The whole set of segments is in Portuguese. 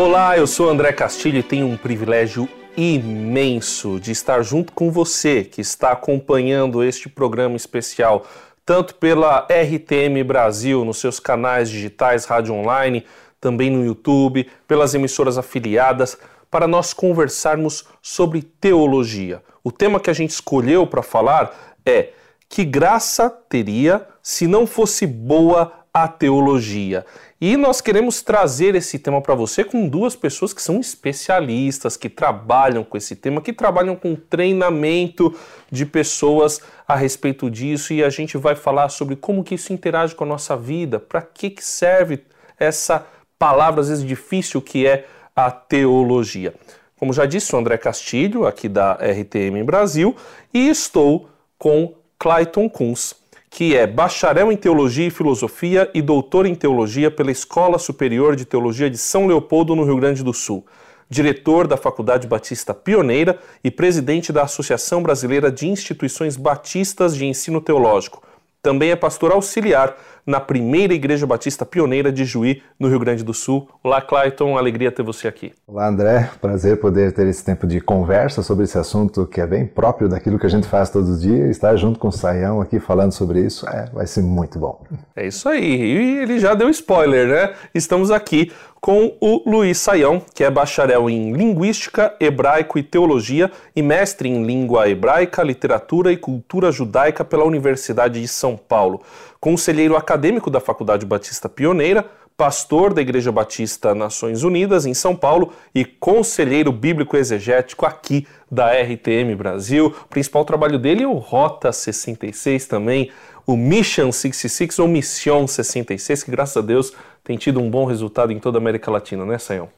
Olá, eu sou André Castilho e tenho um privilégio imenso de estar junto com você que está acompanhando este programa especial, tanto pela RTM Brasil, nos seus canais digitais, rádio online, também no YouTube, pelas emissoras afiliadas, para nós conversarmos sobre teologia. O tema que a gente escolheu para falar é que graça teria se não fosse boa a teologia. E nós queremos trazer esse tema para você com duas pessoas que são especialistas, que trabalham com esse tema, que trabalham com treinamento de pessoas a respeito disso e a gente vai falar sobre como que isso interage com a nossa vida, para que, que serve essa palavra às vezes difícil que é a teologia. Como já disse, sou André Castilho, aqui da RTM Brasil, e estou com Clayton Kunz que é bacharel em Teologia e Filosofia e doutor em Teologia pela Escola Superior de Teologia de São Leopoldo, no Rio Grande do Sul, diretor da Faculdade Batista Pioneira e presidente da Associação Brasileira de Instituições Batistas de Ensino Teológico. Também é pastor auxiliar na primeira Igreja Batista Pioneira de Juí, no Rio Grande do Sul. Olá, Clayton, alegria ter você aqui. Olá, André, prazer poder ter esse tempo de conversa sobre esse assunto que é bem próprio daquilo que a gente faz todos os dias. Estar junto com o Saião aqui falando sobre isso é, vai ser muito bom. É isso aí, e ele já deu spoiler, né? Estamos aqui com o Luiz Saião, que é bacharel em Linguística, Hebraico e Teologia e mestre em Língua Hebraica, Literatura e Cultura Judaica pela Universidade de São Paulo. Conselheiro acadêmico da Faculdade Batista Pioneira, pastor da Igreja Batista Nações Unidas em São Paulo e conselheiro bíblico exegético aqui da RTM Brasil. O principal trabalho dele é o Rota 66 também, o Mission 66 ou Mission 66, que graças a Deus tem tido um bom resultado em toda a América Latina, né, Sayão?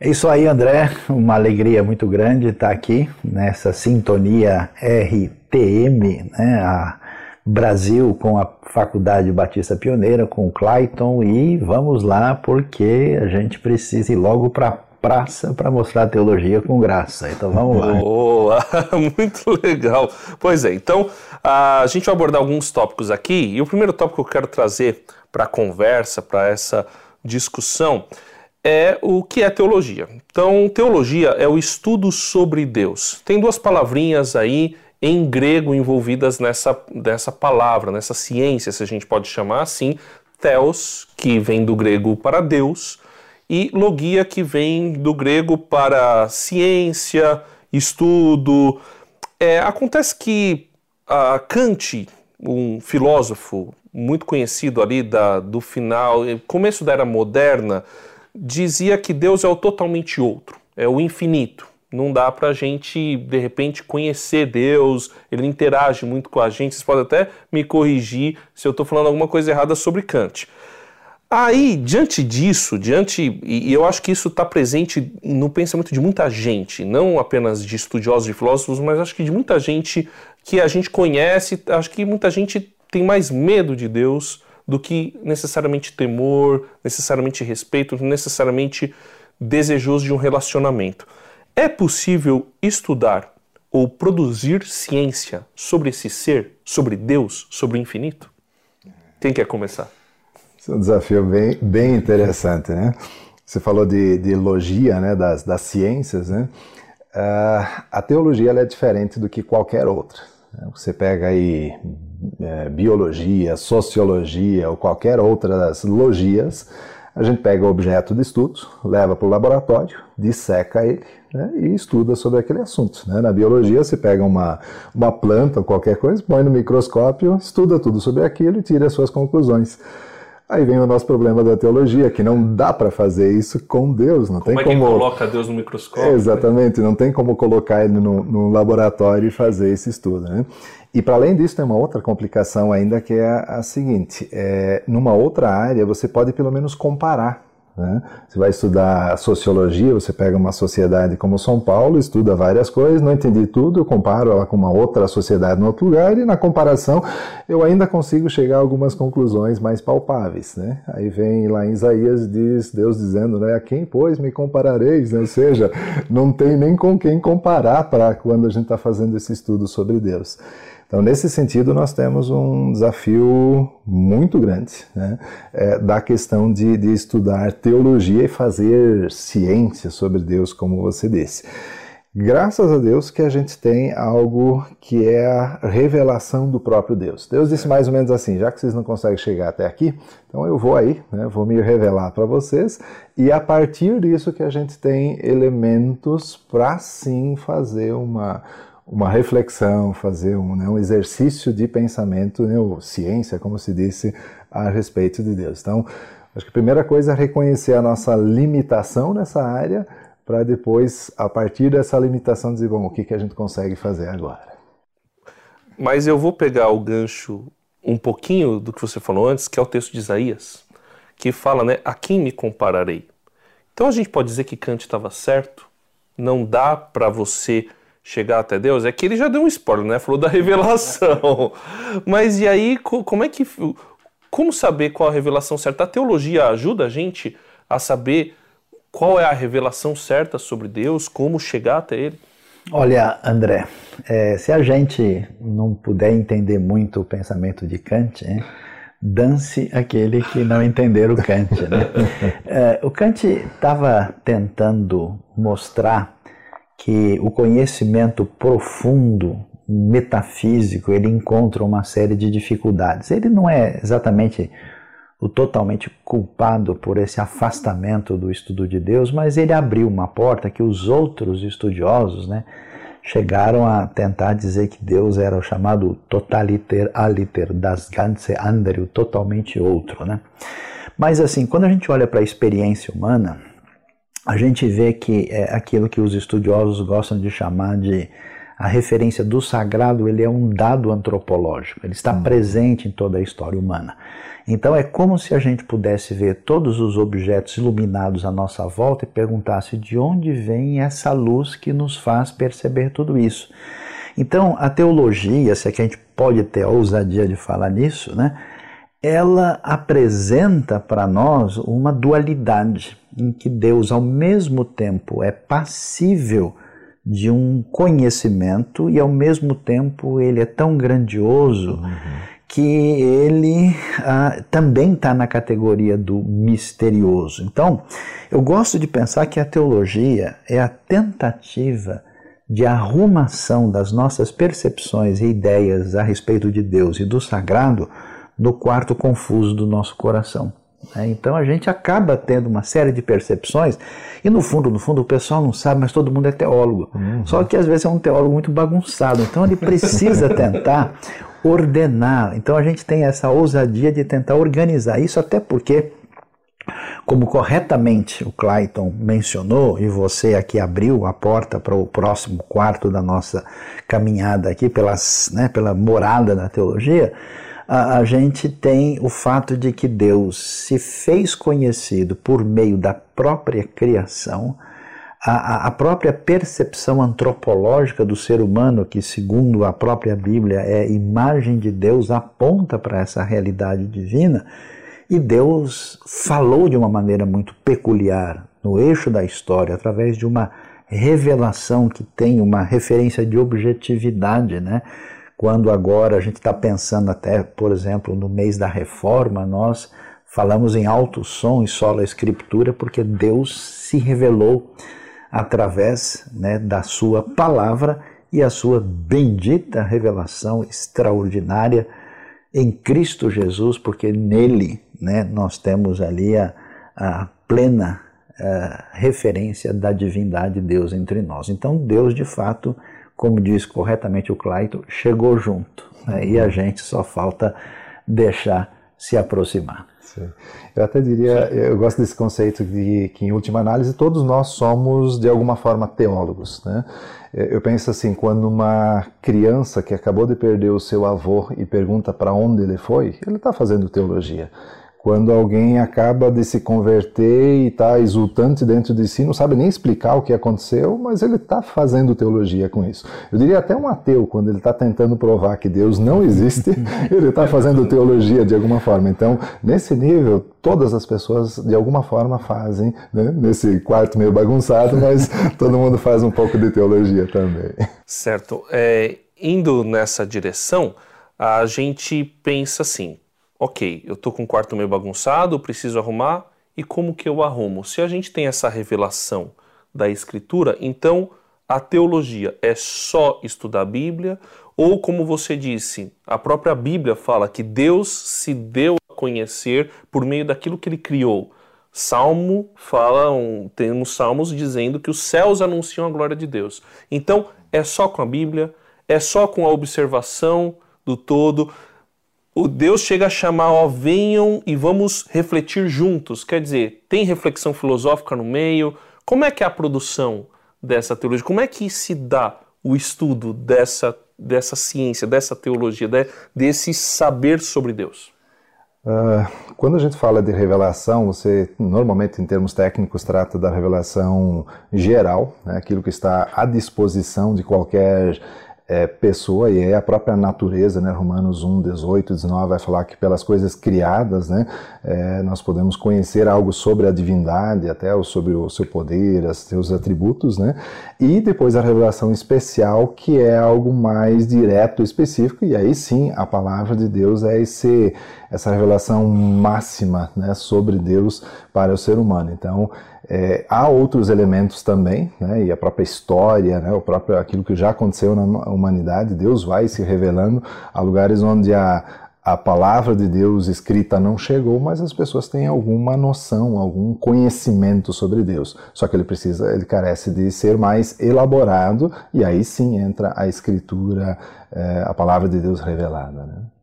É isso aí, André. Uma alegria muito grande estar aqui nessa sintonia RTM, né? A Brasil com a Faculdade Batista Pioneira, com o Clayton, e vamos lá porque a gente precisa ir logo para praça para mostrar a teologia com graça. Então vamos lá. Boa, muito legal. Pois é, então a gente vai abordar alguns tópicos aqui e o primeiro tópico que eu quero trazer para a conversa, para essa discussão, é o que é teologia. Então, teologia é o estudo sobre Deus. Tem duas palavrinhas aí em grego envolvidas nessa, nessa palavra, nessa ciência, se a gente pode chamar assim, theos, que vem do grego para Deus, e logia, que vem do grego para ciência, estudo. É, acontece que a Kant, um filósofo muito conhecido ali da, do final, começo da era moderna, dizia que Deus é o totalmente outro, é o infinito. Não dá para a gente, de repente, conhecer Deus, ele interage muito com a gente. Vocês podem até me corrigir se eu estou falando alguma coisa errada sobre Kant. Aí, diante disso, diante, e eu acho que isso está presente no pensamento de muita gente, não apenas de estudiosos e filósofos, mas acho que de muita gente que a gente conhece, acho que muita gente tem mais medo de Deus do que necessariamente temor, necessariamente respeito, necessariamente desejoso de um relacionamento. É possível estudar ou produzir ciência sobre esse ser, sobre Deus, sobre o infinito? Quem quer começar? Esse é um desafio bem, bem interessante, né? Você falou de, de logia, né, das, das ciências, né? Uh, a teologia é diferente do que qualquer outra. Você pega aí é, biologia, sociologia ou qualquer outras logias, a gente pega o objeto de estudo, leva para o laboratório, disseca ele né, e estuda sobre aquele assunto. Né? Na biologia, você pega uma, uma planta ou qualquer coisa, põe no microscópio, estuda tudo sobre aquilo e tira as suas conclusões. Aí vem o nosso problema da teologia, que não dá para fazer isso com Deus. Não como tem é como. coloca Deus no microscópio? Exatamente, né? não tem como colocar ele no, no, laboratório e fazer esse estudo. Né? E para além disso, tem uma outra complicação ainda que é a, a seguinte: é, numa outra área, você pode pelo menos comparar né? Você vai estudar sociologia, você pega uma sociedade como São Paulo, estuda várias coisas, não entendi tudo, eu comparo ela com uma outra sociedade em outro lugar e na comparação eu ainda consigo chegar a algumas conclusões mais palpáveis. Né? Aí vem lá em Isaías, diz Deus dizendo, né, a quem, pois, me comparareis? Né? Ou seja, não tem nem com quem comparar para quando a gente está fazendo esse estudo sobre Deus. Então, nesse sentido, nós temos um desafio muito grande né? é, da questão de, de estudar teologia e fazer ciência sobre Deus, como você disse. Graças a Deus que a gente tem algo que é a revelação do próprio Deus. Deus disse mais ou menos assim: já que vocês não conseguem chegar até aqui, então eu vou aí, né, vou me revelar para vocês, e a partir disso que a gente tem elementos para sim fazer uma, uma reflexão, fazer um, né, um exercício de pensamento, né, ou ciência, como se disse, a respeito de Deus. Então, acho que a primeira coisa é reconhecer a nossa limitação nessa área para depois, a partir dessa limitação, dizer, bom, o que, que a gente consegue fazer agora? Mas eu vou pegar o gancho um pouquinho do que você falou antes, que é o texto de Isaías, que fala, né, a quem me compararei? Então a gente pode dizer que Kant estava certo? Não dá para você chegar até Deus? É que ele já deu um spoiler, né? Falou da revelação. Mas e aí, como é que. Como saber qual a revelação certa? A teologia ajuda a gente a saber qual é a revelação certa sobre Deus? Como chegar até Ele? Olha, André, é, se a gente não puder entender muito o pensamento de Kant, hein, dance aquele que não entender o Kant. Né? É, o Kant estava tentando mostrar que o conhecimento profundo, metafísico, ele encontra uma série de dificuldades. Ele não é exatamente o totalmente culpado por esse afastamento do estudo de Deus, mas ele abriu uma porta que os outros estudiosos né, chegaram a tentar dizer que Deus era o chamado totaliter aliter, das ganze andere, o totalmente outro. Né? Mas assim, quando a gente olha para a experiência humana, a gente vê que é aquilo que os estudiosos gostam de chamar de a referência do sagrado, ele é um dado antropológico, ele está hum. presente em toda a história humana. Então é como se a gente pudesse ver todos os objetos iluminados à nossa volta e perguntasse de onde vem essa luz que nos faz perceber tudo isso. Então a teologia, se é que a gente pode ter a ousadia de falar nisso, né? Ela apresenta para nós uma dualidade em que Deus ao mesmo tempo é passível de um conhecimento e ao mesmo tempo ele é tão grandioso uhum que ele ah, também está na categoria do misterioso. Então, eu gosto de pensar que a teologia é a tentativa de arrumação das nossas percepções e ideias a respeito de Deus e do sagrado no quarto confuso do nosso coração. Né? Então a gente acaba tendo uma série de percepções e no fundo, no fundo o pessoal não sabe, mas todo mundo é teólogo. Uhum. Só que às vezes é um teólogo muito bagunçado. Então ele precisa tentar ordenar. Então a gente tem essa ousadia de tentar organizar isso, até porque, como corretamente o Clayton mencionou, e você aqui abriu a porta para o próximo quarto da nossa caminhada aqui, pelas, né, pela morada da teologia, a, a gente tem o fato de que Deus se fez conhecido por meio da própria criação a, a, própria percepção antropológica do ser humano, que segundo a própria Bíblia é imagem de Deus, aponta para essa realidade divina, e Deus falou de uma maneira muito peculiar no eixo da história, através de uma revelação que tem uma referência de objetividade, né? Quando agora a gente está pensando até, por exemplo, no mês da reforma, nós falamos em alto som e sola escritura porque Deus se revelou através né, da sua palavra e a sua bendita revelação extraordinária em Cristo Jesus, porque nele né, nós temos ali a, a plena a eh, referência da divindade de Deus entre nós. Então, Deus, de fato, como diz corretamente o Clayton, chegou junto né, e a gente só falta deixar se aproximar. Sim. Eu até diria, eu gosto desse conceito de que, em última análise, todos nós somos, de alguma forma, teólogos. Né? Eu penso assim, quando uma criança que acabou de perder o seu avô e pergunta para onde ele foi, ele está fazendo teologia. Quando alguém acaba de se converter e está exultante dentro de si, não sabe nem explicar o que aconteceu, mas ele está fazendo teologia com isso. Eu diria até um ateu, quando ele está tentando provar que Deus não existe, ele está fazendo teologia de alguma forma. Então, nesse nível, todas as pessoas de alguma forma fazem, né? nesse quarto meio bagunçado, mas todo mundo faz um pouco de teologia também. Certo. É, indo nessa direção, a gente pensa assim: ok, eu tô com o quarto meio bagunçado, preciso arrumar, e como que eu arrumo? Se a gente tem essa revelação da Escritura, então a teologia é só estudar a Bíblia, ou como você disse, a própria Bíblia fala que Deus se deu a conhecer por meio daquilo que ele criou. Salmo fala, um, temos salmos dizendo que os céus anunciam a glória de Deus. Então, é só com a Bíblia, é só com a observação do todo. O Deus chega a chamar, ó, venham e vamos refletir juntos. Quer dizer, tem reflexão filosófica no meio. Como é que é a produção dessa teologia? Como é que se dá o estudo dessa, dessa ciência, dessa teologia, de, desse saber sobre Deus? Uh, quando a gente fala de revelação, você normalmente, em termos técnicos, trata da revelação geral, né, aquilo que está à disposição de qualquer é, pessoa e é a própria natureza, né? Romanos 1, 18, 19 vai falar que pelas coisas criadas, né, é, nós podemos conhecer algo sobre a divindade, até sobre o seu poder, os seus atributos, né? E depois a revelação especial, que é algo mais direto, específico, e aí sim a palavra de Deus é esse, essa revelação máxima, né, sobre Deus para o ser humano. Então, é, há outros elementos também, né, e a própria história, né, o próprio aquilo que já aconteceu na humanidade, Deus vai se revelando a lugares onde a, a palavra de Deus escrita não chegou, mas as pessoas têm alguma noção, algum conhecimento sobre Deus. Só que ele precisa, ele carece de ser mais elaborado e aí sim entra a escritura, é, a palavra de Deus revelada. Né?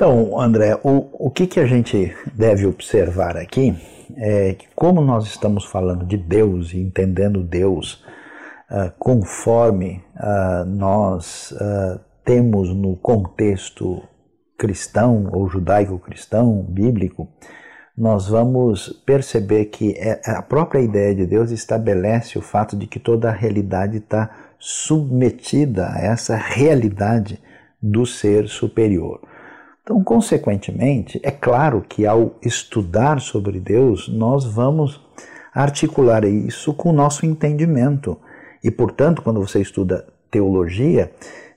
Então, André, o, o que, que a gente deve observar aqui é que, como nós estamos falando de Deus e entendendo Deus uh, conforme uh, nós uh, temos no contexto cristão ou judaico-cristão, bíblico, nós vamos perceber que é, a própria ideia de Deus estabelece o fato de que toda a realidade está submetida a essa realidade do ser superior. Então, consequentemente, é claro que ao estudar sobre Deus, nós vamos articular isso com o nosso entendimento. E, portanto, quando você estuda teologia,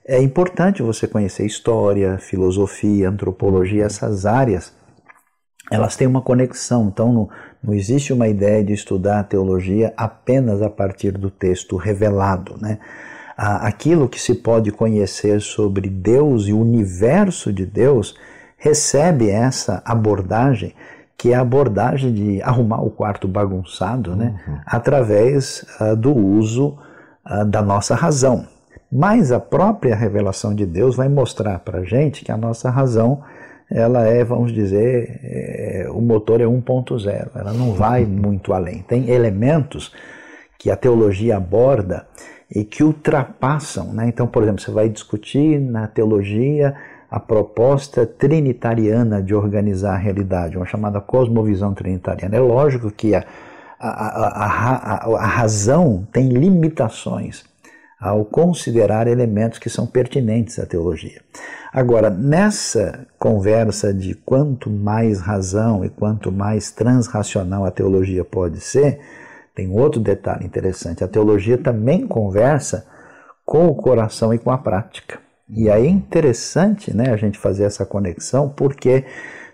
é importante você conhecer história, filosofia, antropologia, essas áreas. Elas têm uma conexão, então não, não existe uma ideia de estudar a teologia apenas a partir do texto revelado. Né? Aquilo que se pode conhecer sobre Deus e o universo de Deus recebe essa abordagem que é a abordagem de arrumar o quarto bagunçado, né, uhum. através uh, do uso uh, da nossa razão. Mas a própria revelação de Deus vai mostrar para a gente que a nossa razão, ela é, vamos dizer, é, o motor é 1.0, ela não vai muito além. Tem elementos que a teologia aborda e que ultrapassam. Né? Então, por exemplo, você vai discutir na teologia a proposta trinitariana de organizar a realidade, uma chamada cosmovisão trinitariana. É lógico que a, a, a, a, razão tem limitações ao considerar elementos que são pertinentes à teologia. Agora, nessa conversa de quanto mais razão e quanto mais transracional a teologia pode ser, tem outro detalhe interessante: a teologia também conversa com o coração e com a prática. E aí é interessante né, a gente fazer essa conexão, porque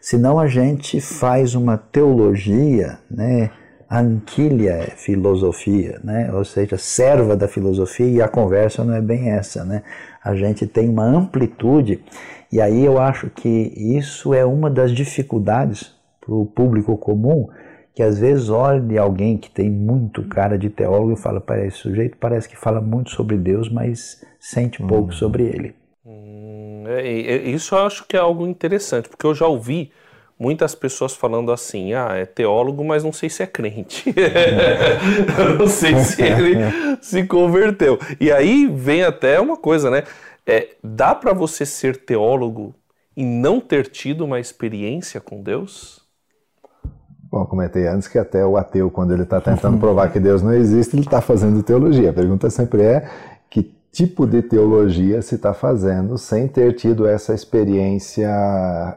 senão a gente faz uma teologia, né, anquilha é filosofia, né, ou seja, serva da filosofia, e a conversa não é bem essa. Né? A gente tem uma amplitude, e aí eu acho que isso é uma das dificuldades para o público comum que às vezes olha alguém que tem muito cara de teólogo e fala, para esse sujeito parece que fala muito sobre Deus, mas sente pouco uhum. sobre ele. Hum, é, isso eu acho que é algo interessante, porque eu já ouvi muitas pessoas falando assim, ah, é teólogo, mas não sei se é crente. eu não sei se ele se converteu. E aí vem até uma coisa, né? É, dá para você ser teólogo e não ter tido uma experiência com Deus? Bom, comentei antes que até o ateu, quando ele está tentando provar que Deus não existe, ele está fazendo teologia. A pergunta sempre é que tipo de teologia se está fazendo sem ter tido essa experiência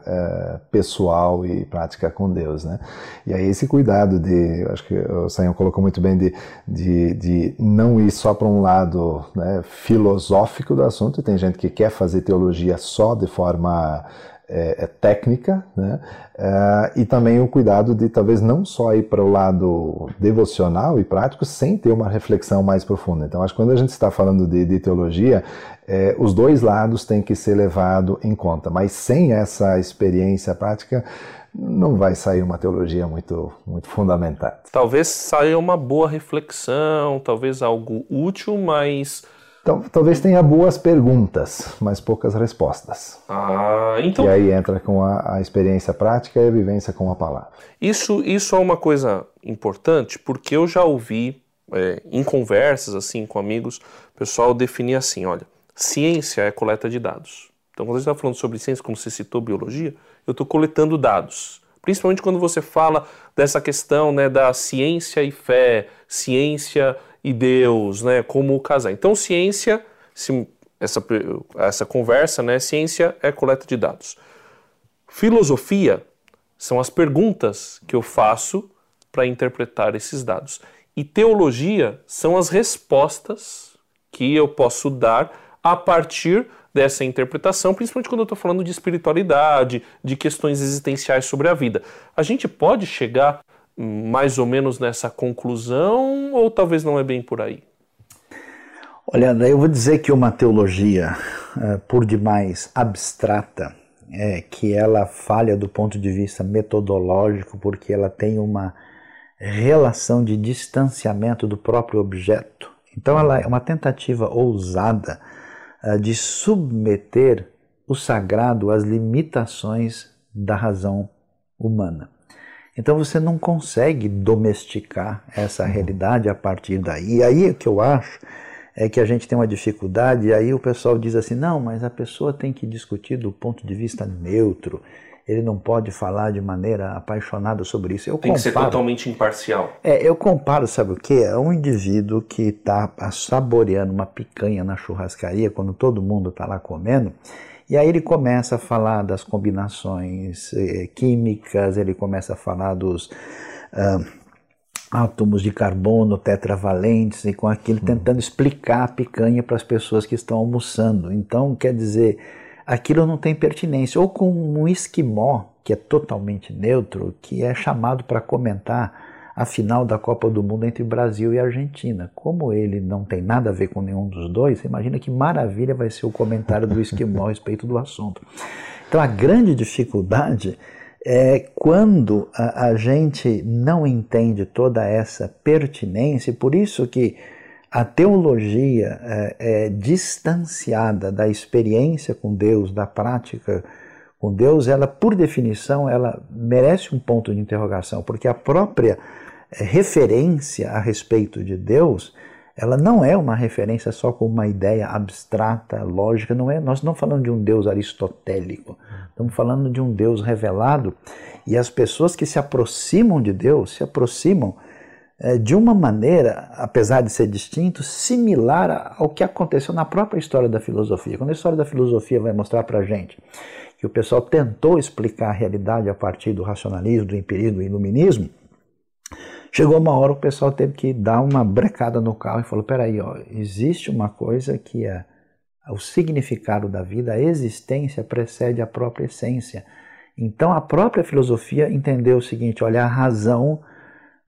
é, pessoal e prática com Deus, né? E aí esse cuidado de, acho que o Sayão colocou muito bem, de, de, de não ir só para um lado né, filosófico do assunto, tem gente que quer fazer teologia só de forma é, é técnica, né? É, e também o cuidado de talvez não só ir para o lado devocional e prático sem ter uma reflexão mais profunda. Então, acho que quando a gente está falando de, de teologia, é, os dois lados têm que ser levados em conta, mas sem essa experiência prática, não vai sair uma teologia muito, muito fundamentada. Talvez saia uma boa reflexão, talvez algo útil, mas então, talvez tenha boas perguntas, mas poucas respostas. Ah, então. E aí entra com a, a, experiência prática e a vivência com a palavra. Isso, isso é uma coisa importante, porque eu já ouvi é, em conversas assim com amigos, o pessoal definir assim: olha, ciência é coleta de dados. Então, quando a gente está falando sobre ciência, como você citou biologia, eu estou coletando dados. Principalmente quando você fala dessa questão né, da ciência e fé, ciência e Deus, né, como casar. Então, ciência, essa, essa conversa, né, ciência é coleta de dados. Filosofia são as perguntas que eu faço para interpretar esses dados. E teologia são as respostas que eu posso dar a partir dessa interpretação, principalmente quando eu estou falando de espiritualidade, de questões existenciais sobre a vida. A gente pode chegar mais ou menos nessa conclusão ou talvez não é bem por aí? Olha, eu vou dizer que uma teologia, é, por demais abstrata, é que ela falha do ponto de vista metodológico, porque ela tem uma relação de distanciamento do próprio objeto. Então, ela é uma tentativa ousada é, de submeter o sagrado às limitações da razão humana. Então você não consegue domesticar essa uhum. realidade a partir daí. E aí o que eu acho é que a gente tem uma dificuldade, e aí o pessoal diz assim: não, mas a pessoa tem que discutir do ponto de vista neutro, ele não pode falar de maneira apaixonada sobre isso. Eu tem comparo, que ser totalmente imparcial. É, eu comparo, sabe o que? É um indivíduo que está saboreando uma picanha na churrascaria, quando todo mundo está lá comendo, e aí ele começa a falar das combinações eh, químicas, ele começa a falar dos uh, átomos de carbono tetravalentes e com aquilo uhum. tentando explicar a picanha para as pessoas que estão almoçando. Então, quer dizer, aquilo não tem pertinência. Ou com um esquimó, que é totalmente neutro, que é chamado para comentar a final da Copa do Mundo entre Brasil e Argentina. Como ele não tem nada a ver com nenhum dos dois, você imagina que maravilha vai ser o comentário do esquimó a respeito do assunto. Então a grande dificuldade é quando a, a gente não entende toda essa pertinência, por isso que a teologia é, é, distanciada da experiência com Deus, da prática com Deus, ela, por definição, ela merece um ponto de interrogação, porque a própria referência a respeito de Deus, ela não é uma referência só com uma ideia abstrata, lógica, não é. Nós não falando de um Deus aristotélico, estamos falando de um Deus revelado e as pessoas que se aproximam de Deus se aproximam é, de uma maneira, apesar de ser distinto, similar ao que aconteceu na própria história da filosofia. Quando a história da filosofia vai mostrar para gente que o pessoal tentou explicar a realidade a partir do racionalismo, do empirismo, do iluminismo, Chegou uma hora o pessoal teve que dar uma brecada no carro e falou: peraí, ó, existe uma coisa que é o significado da vida, a existência precede a própria essência. Então a própria filosofia entendeu o seguinte: olha, a razão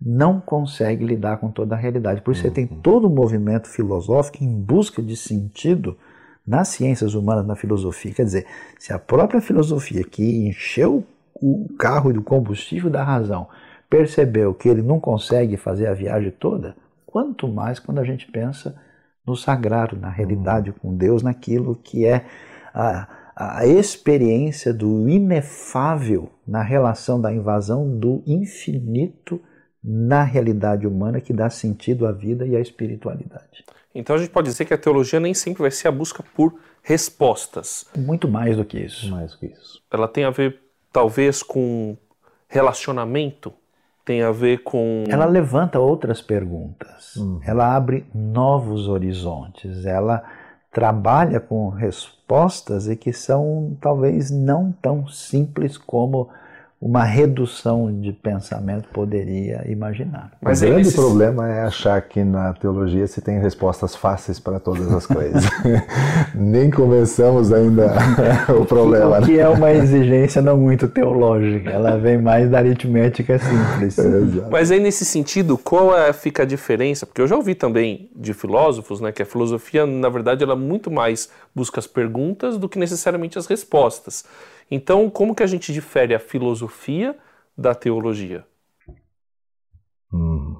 não consegue lidar com toda a realidade. Por isso você tem uhum. todo o movimento filosófico em busca de sentido nas ciências humanas, na filosofia. Quer dizer, se a própria filosofia que encheu o carro do combustível da razão percebeu que ele não consegue fazer a viagem toda, quanto mais quando a gente pensa no sagrado, na realidade com Deus, naquilo que é a, a experiência do inefável na relação da invasão do infinito na realidade humana que dá sentido à vida e à espiritualidade. Então a gente pode dizer que a teologia nem sempre vai ser a busca por respostas. Muito mais do que isso. Mais do que isso. Ela tem a ver talvez com relacionamento tem a ver com. Ela levanta outras perguntas, uhum. ela abre novos horizontes, ela trabalha com respostas e que são talvez não tão simples como uma redução de pensamento poderia imaginar. Mas o grande problema é achar que na teologia se tem respostas fáceis para todas as coisas. Nem começamos ainda o problema. O que é uma exigência não muito teológica, ela vem mais da aritmética simples. É, Mas aí nesse sentido, qual é, fica a diferença? Porque eu já ouvi também de filósofos, né, que a filosofia, na verdade, ela muito mais busca as perguntas do que necessariamente as respostas. Então, como que a gente difere a filosofia da teologia? Hum.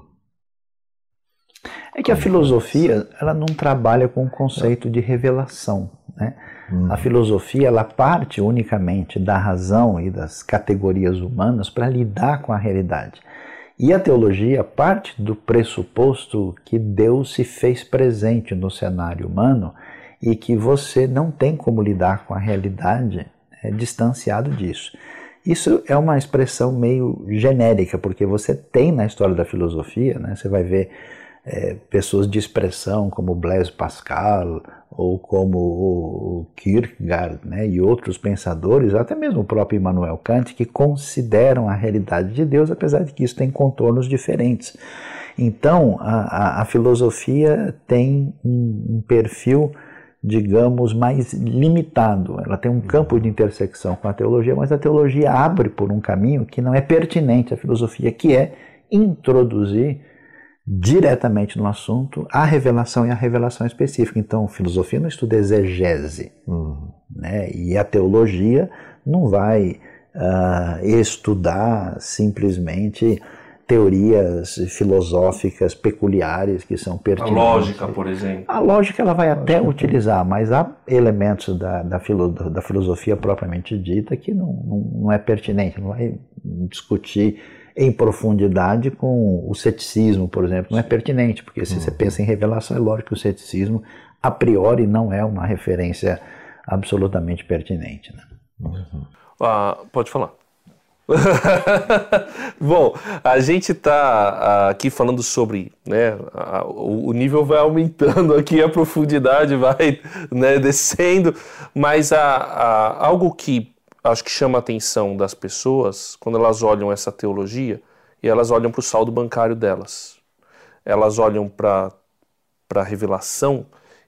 É que a filosofia ela não trabalha com o conceito de revelação. Né? Hum. A filosofia ela parte unicamente da razão e das categorias humanas para lidar com a realidade. E a teologia parte do pressuposto que Deus se fez presente no cenário humano e que você não tem como lidar com a realidade é, distanciado disso. Isso é uma expressão meio genérica, porque você tem na história da filosofia, né, você vai ver é, pessoas de expressão como Blaise Pascal ou como o Kierkegaard né, e outros pensadores, até mesmo o próprio Immanuel Kant, que consideram a realidade de Deus, apesar de que isso tem contornos diferentes. Então, a, a, a filosofia tem um, um perfil digamos, mais limitado. Ela tem um campo de intersecção com a teologia, mas a teologia abre por um caminho que não é pertinente à filosofia, que é introduzir diretamente no assunto a revelação e a revelação específica. Então, filosofia não estuda exegese, né? e a teologia não vai uh, estudar simplesmente teorias filosóficas peculiares que são pertinentes. A lógica, por exemplo. A lógica ela vai até utilizar, mas há elementos da, da, filo, da filosofia propriamente dita que não, não, não, é pertinente, não vai discutir em profundidade com o ceticismo, por exemplo, não é pertinente, porque se uhum. você pensa em revelação, é lógico que o ceticismo a priori não é uma referência absolutamente pertinente. Né? Uhum. Ah, pode falar. Bom, a gente está aqui falando sobre, né, a, o nível vai aumentando aqui, a profundidade vai né, descendo, mas a, a, algo que acho que chama a atenção das pessoas quando elas olham essa teologia e elas olham para o saldo bancário delas, elas olham para a revelação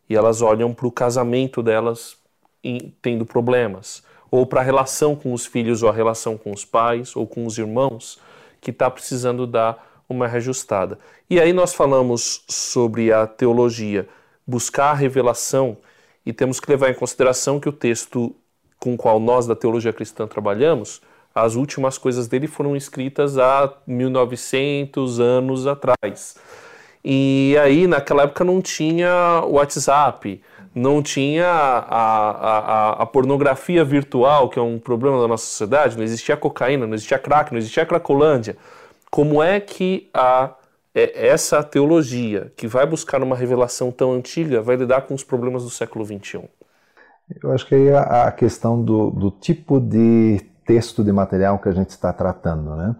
e elas olham para o casamento delas em, tendo problemas ou para a relação com os filhos, ou a relação com os pais, ou com os irmãos, que está precisando dar uma reajustada. E aí nós falamos sobre a teologia, buscar a revelação, e temos que levar em consideração que o texto com o qual nós da teologia cristã trabalhamos, as últimas coisas dele foram escritas há 1900 anos atrás. E aí, naquela época, não tinha WhatsApp, não tinha a, a, a, pornografia virtual, que é um problema da nossa sociedade, não existia cocaína, não existia crack, não existia cracolândia. Como é que a, é, essa teologia, que vai buscar uma revelação tão antiga, vai lidar com os problemas do século XXI? Eu acho que aí a, questão do, do tipo de texto de material que a gente está tratando, né?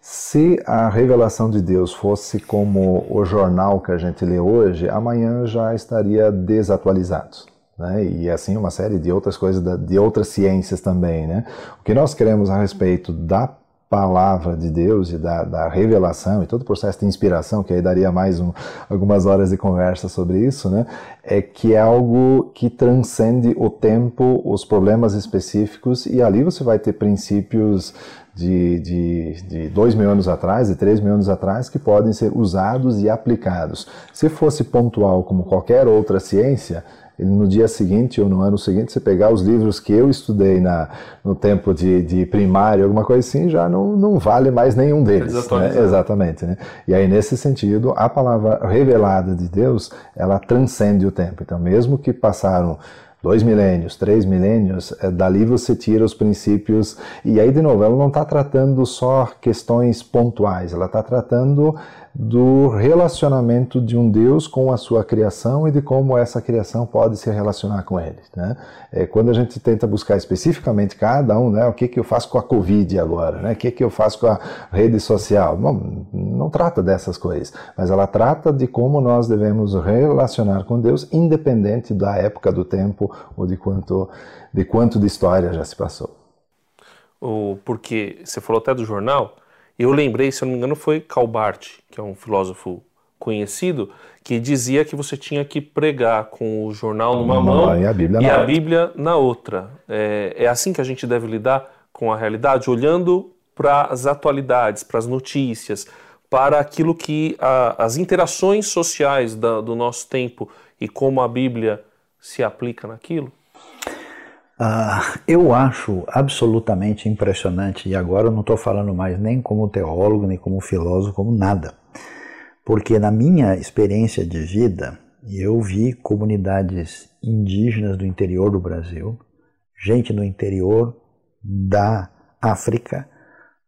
Se a revelação de Deus fosse como o jornal que a gente lê hoje, amanhã já estaria desatualizado. Né? E assim uma série de outras coisas, de outras ciências também. Né? O que nós queremos a respeito da palavra de Deus e da, da, revelação e todo o processo de inspiração, que aí daria mais um, algumas horas de conversa sobre isso, né? É que é algo que transcende o tempo, os problemas específicos, e ali você vai ter princípios de, de, de dois mil anos atrás, de três mil anos atrás, que podem ser usados e aplicados. Se fosse pontual como qualquer outra ciência, no dia seguinte ou no ano seguinte, você pegar os livros que eu estudei na, no tempo de, de primário, alguma coisa assim, já não, não vale mais nenhum deles. Né? Exatamente. Né? E aí, nesse sentido, a palavra revelada de Deus, ela transcende o tempo. Então, mesmo que passaram dois milênios, três milênios, é, dali você tira os princípios. E aí, de novo, ela não está tratando só questões pontuais, ela está tratando do relacionamento de um Deus com a sua criação e de como essa criação pode se relacionar com ele. Né? É, quando a gente tenta buscar especificamente cada um, né, o que, que eu faço com a Covid agora, né, o que, que eu faço com a rede social, não, não trata dessas coisas, mas ela trata de como nós devemos relacionar com Deus, independente da época do tempo ou de quanto de, quanto de história já se passou. O, porque você falou até do jornal, eu lembrei, se eu não me engano, foi Calbart, que é um filósofo conhecido, que dizia que você tinha que pregar com o jornal numa mão e a Bíblia, e na, a outra. Bíblia na outra. É, é assim que a gente deve lidar com a realidade, olhando para as atualidades, para as notícias, para aquilo que a, as interações sociais da, do nosso tempo e como a Bíblia se aplica naquilo? Ah, eu acho absolutamente impressionante, e agora eu não estou falando mais nem como teólogo, nem como filósofo, como nada. Porque na minha experiência de vida, eu vi comunidades indígenas do interior do Brasil, gente no interior da África,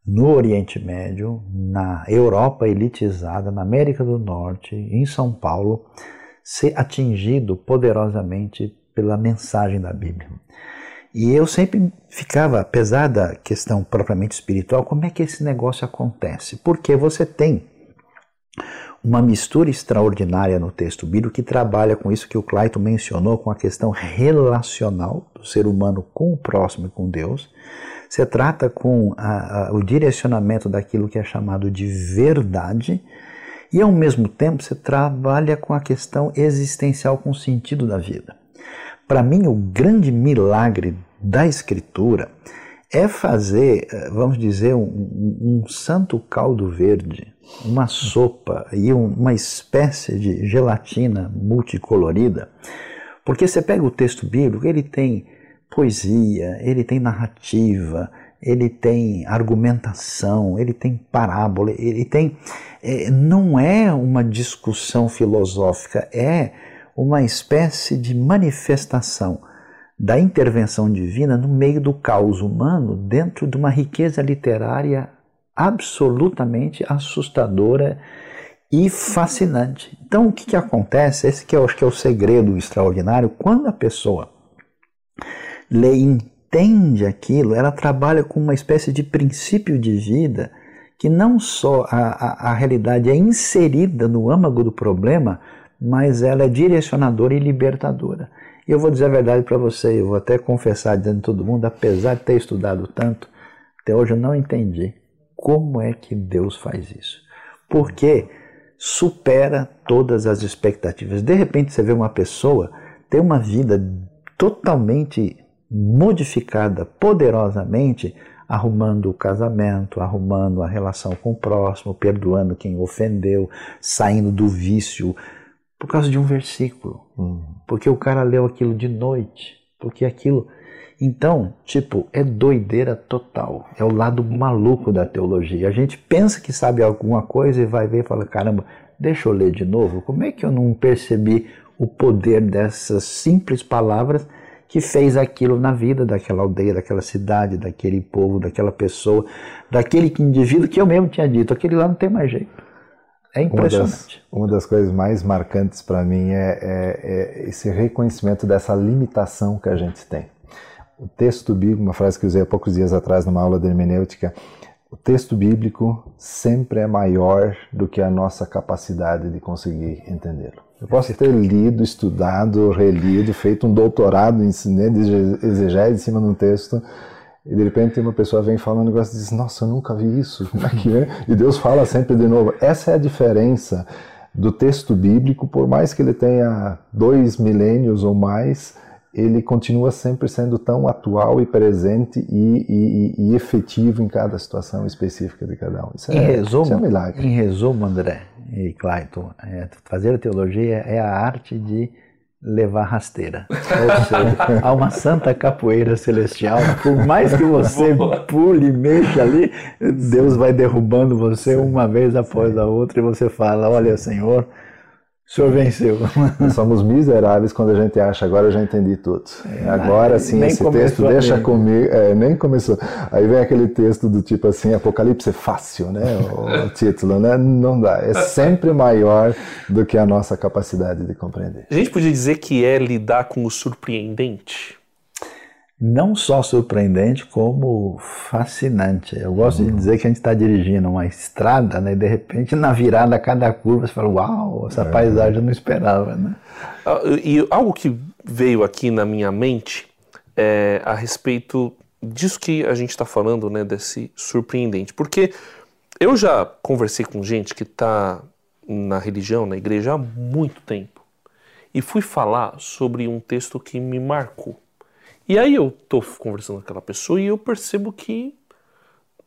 no Oriente Médio, na Europa elitizada, na América do Norte, em São Paulo, ser atingido poderosamente pela mensagem da Bíblia. E eu sempre ficava, apesar da questão propriamente espiritual, como é que esse negócio acontece? Porque você tem uma mistura extraordinária no texto bíblico que trabalha com isso que o Clayton mencionou, com a questão relacional do ser humano com o próximo e com Deus. Você trata com a, a, o direcionamento daquilo que é chamado de verdade, e ao mesmo tempo você trabalha com a questão existencial, com o sentido da vida. Para mim, o grande milagre da Escritura é fazer, vamos dizer, um, um, santo caldo verde, uma sopa e um, uma espécie de gelatina multicolorida. Porque você pega o texto bíblico, ele tem poesia, ele tem narrativa, ele tem argumentação, ele tem parábola, ele tem. É, não é uma discussão filosófica, é uma espécie de manifestação da intervenção divina no meio do caos humano, dentro de uma riqueza literária absolutamente assustadora e fascinante. Então, o que, que acontece? Esse que eu acho que é o segredo extraordinário. Quando a pessoa lê e entende aquilo, ela trabalha com uma espécie de princípio de vida que não só a, a, a realidade é inserida no âmago do problema, mas ela é direcionadora e libertadora. E eu vou dizer a verdade para você, eu vou até confessar dizendo todo mundo, apesar de ter estudado tanto, até hoje eu não entendi como é que Deus faz isso. Porque supera todas as expectativas. De repente você vê uma pessoa ter uma vida totalmente modificada poderosamente, arrumando o casamento, arrumando a relação com o próximo, perdoando quem ofendeu, saindo do vício, por causa de um versículo. Hum. Porque o cara leu aquilo de noite. Porque aquilo. Então, tipo, é doideira total. É o lado maluco da teologia. A gente pensa que sabe alguma coisa e vai ver e fala: caramba, deixa eu ler de novo. Como é que eu não percebi o poder dessas simples palavras que fez aquilo na vida daquela aldeia, daquela cidade, daquele povo, daquela pessoa, daquele indivíduo que eu mesmo tinha dito: aquele lá não tem mais jeito. É impressionante. Uma das, uma das coisas mais marcantes para mim é, é, é, esse reconhecimento dessa limitação que a gente tem. O texto bíblico, uma frase que usei há poucos dias atrás numa aula de hermenêutica, o texto bíblico sempre é maior do que a nossa capacidade de conseguir entendê-lo. Eu posso ter lido, estudado, relido, feito um doutorado em né, de exegese em cima de um texto, e de repente uma pessoa vem falando um negócio e diz, nossa, eu nunca vi isso, como é que é? E Deus fala sempre de novo. Essa é a diferença do texto bíblico, por mais que ele tenha dois milênios ou mais, ele continua sempre sendo tão atual e presente e, e, e efetivo em cada situação específica de cada um. Isso, em é, resumo, isso é um milagre. Em resumo, André e Clayton, é, fazer a teologia é a arte de levar rasteira. Ou seja, há uma santa capoeira celestial. Por mais que você pule e mexa ali, Deus vai derrubando você uma vez após a outra e você fala: Olha, Senhor, O senhor venceu. Nós somos miseráveis quando a gente acha, agora eu já entendi tudo. É, agora sim, esse texto deixa comigo. É, nem começou. Aí vem aquele texto do tipo assim, Apocalipse é fácil, né? O, o título, né? Não dá. É sempre maior do que a nossa capacidade de compreender. A gente podia dizer que é lidar com o surpreendente não só surpreendente, como fascinante. Eu gosto de dizer que a gente está dirigindo uma estrada, né, e de repente, na virada, cada curva, você fala, uau, essa é. paisagem eu não esperava. Né? Ah, e algo que veio aqui na minha mente é a respeito disso que a gente está falando, né, desse surpreendente. Porque eu já conversei com gente que está na religião, na igreja, há muito tempo. E fui falar sobre um texto que me marcou e aí eu tô conversando com aquela pessoa e eu percebo que,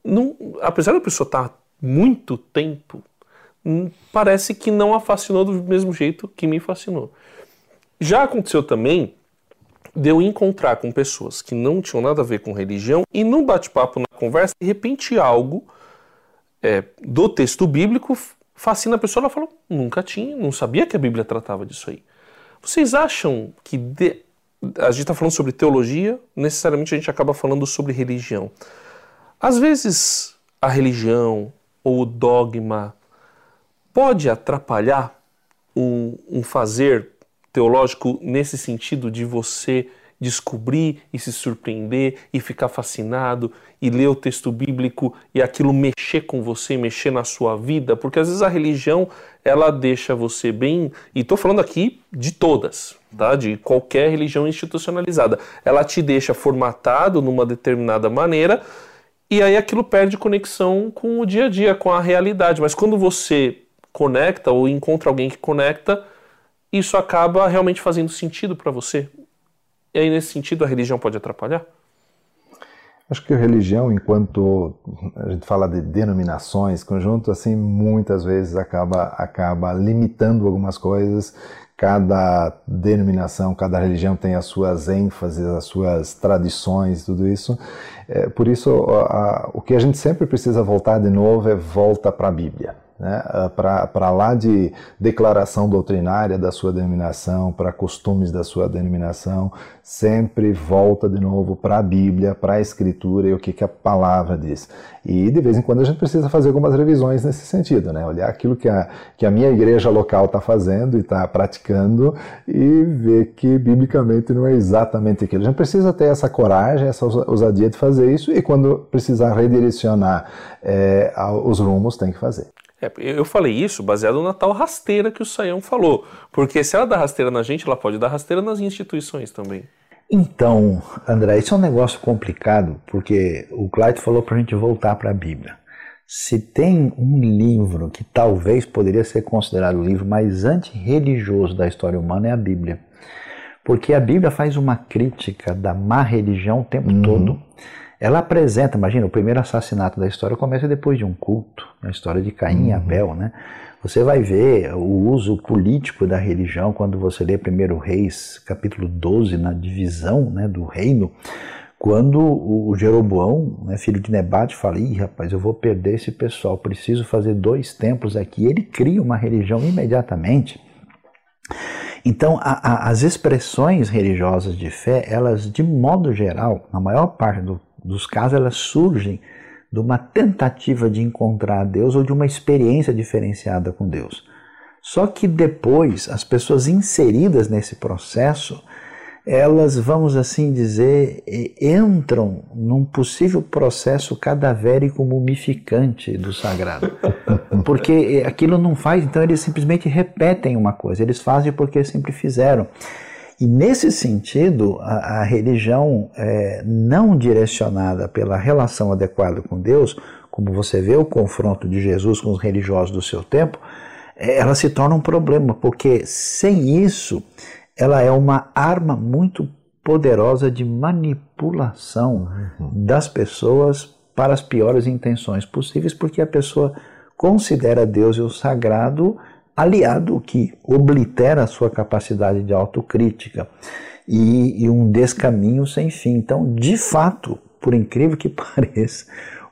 não, apesar da pessoa estar tá muito tempo, hum, parece que não a fascinou do mesmo jeito que me fascinou. Já aconteceu também de eu encontrar com pessoas que não tinham nada a ver com religião e no bate-papo, na conversa, de repente algo é, do texto bíblico fascina a pessoa, ela falou, nunca tinha, não sabia que a Bíblia tratava disso aí. Vocês acham que de, a gente está falando sobre teologia, necessariamente a gente acaba falando sobre religião. Às vezes, a religião ou o dogma pode atrapalhar um, um fazer teológico nesse sentido de você descobrir e se surpreender e ficar fascinado e ler o texto bíblico e aquilo mexer com você, mexer na sua vida, porque às vezes a religião ela deixa você bem, e estou falando aqui de todas, tá? De qualquer religião institucionalizada, ela te deixa formatado numa determinada maneira e aí aquilo perde conexão com o dia a dia, com a realidade. Mas quando você conecta ou encontra alguém que conecta, isso acaba realmente fazendo sentido para você. E aí, nesse sentido, a religião pode atrapalhar? Acho que a religião, enquanto a gente fala de denominações, conjunto, assim, muitas vezes acaba, acaba limitando algumas coisas. Cada denominação, cada religião tem as suas ênfases, as suas tradições, tudo isso. É, por isso, a, a, o que a gente sempre precisa voltar de novo é volta para a Bíblia né, ah, para lá de declaração doutrinária da sua denominação, para costumes da sua denominação, sempre volta de novo para a Bíblia, para a Escritura e o que, que a palavra diz. E de vez em quando a gente precisa fazer algumas revisões nesse sentido, né? olhar aquilo que a, que a minha igreja local está fazendo e está praticando e ver que biblicamente não é exatamente aquilo. A gente precisa ter essa coragem, essa ousadia de fazer isso e quando precisar redirecionar é, os rumos, tem que fazer. É, eu falei isso baseado na tal rasteira que o Saião falou. Porque se ela dá rasteira na gente, ela pode dar rasteira nas instituições também. Então, André, isso é um negócio complicado, porque o Clyde falou para a gente voltar para a Bíblia. Se tem um livro que talvez poderia ser considerado o livro mais antirreligioso da história humana, é a Bíblia. Porque a Bíblia faz uma crítica da má religião o tempo uhum. todo ela apresenta, imagina, o primeiro assassinato da história começa depois de um culto, a história de Caim uhum. e Abel, né? Você vai ver o uso político da religião quando você lê 1 Reis, capítulo 12, na divisão né, do reino, quando o Jeroboão, né, filho de Nebate, fala: Ih, rapaz, eu vou perder esse pessoal, preciso fazer dois templos aqui. Ele cria uma religião imediatamente. Então, a, a, as expressões religiosas de fé, elas, de modo geral, na maior parte do dos casos, elas surgem de uma tentativa de encontrar Deus ou de uma experiência diferenciada com Deus. Só que depois, as pessoas inseridas nesse processo, elas, vamos assim dizer, entram num possível processo cadavérico mumificante do sagrado. Porque aquilo não faz, então eles simplesmente repetem uma coisa, eles fazem porque sempre fizeram. E nesse sentido, a, a religião é, não direcionada pela relação adequada com Deus, como você vê o confronto de Jesus com os religiosos do seu tempo, é, ela se torna um problema, porque sem isso, ela é uma arma muito poderosa de manipulação uhum. das pessoas para as piores intenções possíveis, porque a pessoa considera Deus e o sagrado aliado que oblitera a sua capacidade de autocrítica e, e um descaminho sem fim. Então, de fato, por incrível que pareça,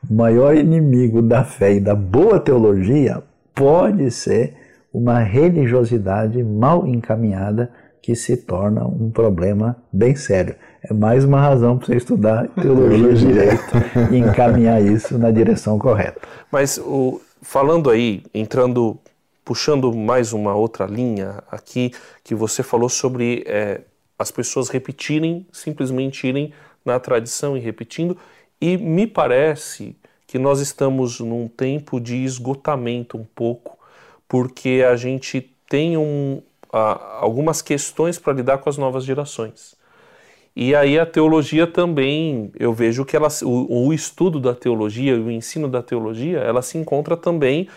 o maior inimigo da fé e da boa teologia pode ser uma religiosidade mal encaminhada que se torna um problema bem sério. É mais uma razão para você estudar teologia e direito e encaminhar isso na direção correta. Mas o, falando aí, entrando, puxando mais uma outra linha aqui, que você falou sobre é, as pessoas repetirem, simplesmente irem na tradição e repetindo, e me parece que nós estamos num tempo de esgotamento um pouco, porque a gente tem um, algumas questões para lidar com as novas gerações. E aí a teologia também, eu vejo que ela, o, o estudo da teologia, o ensino da teologia, ela se encontra também,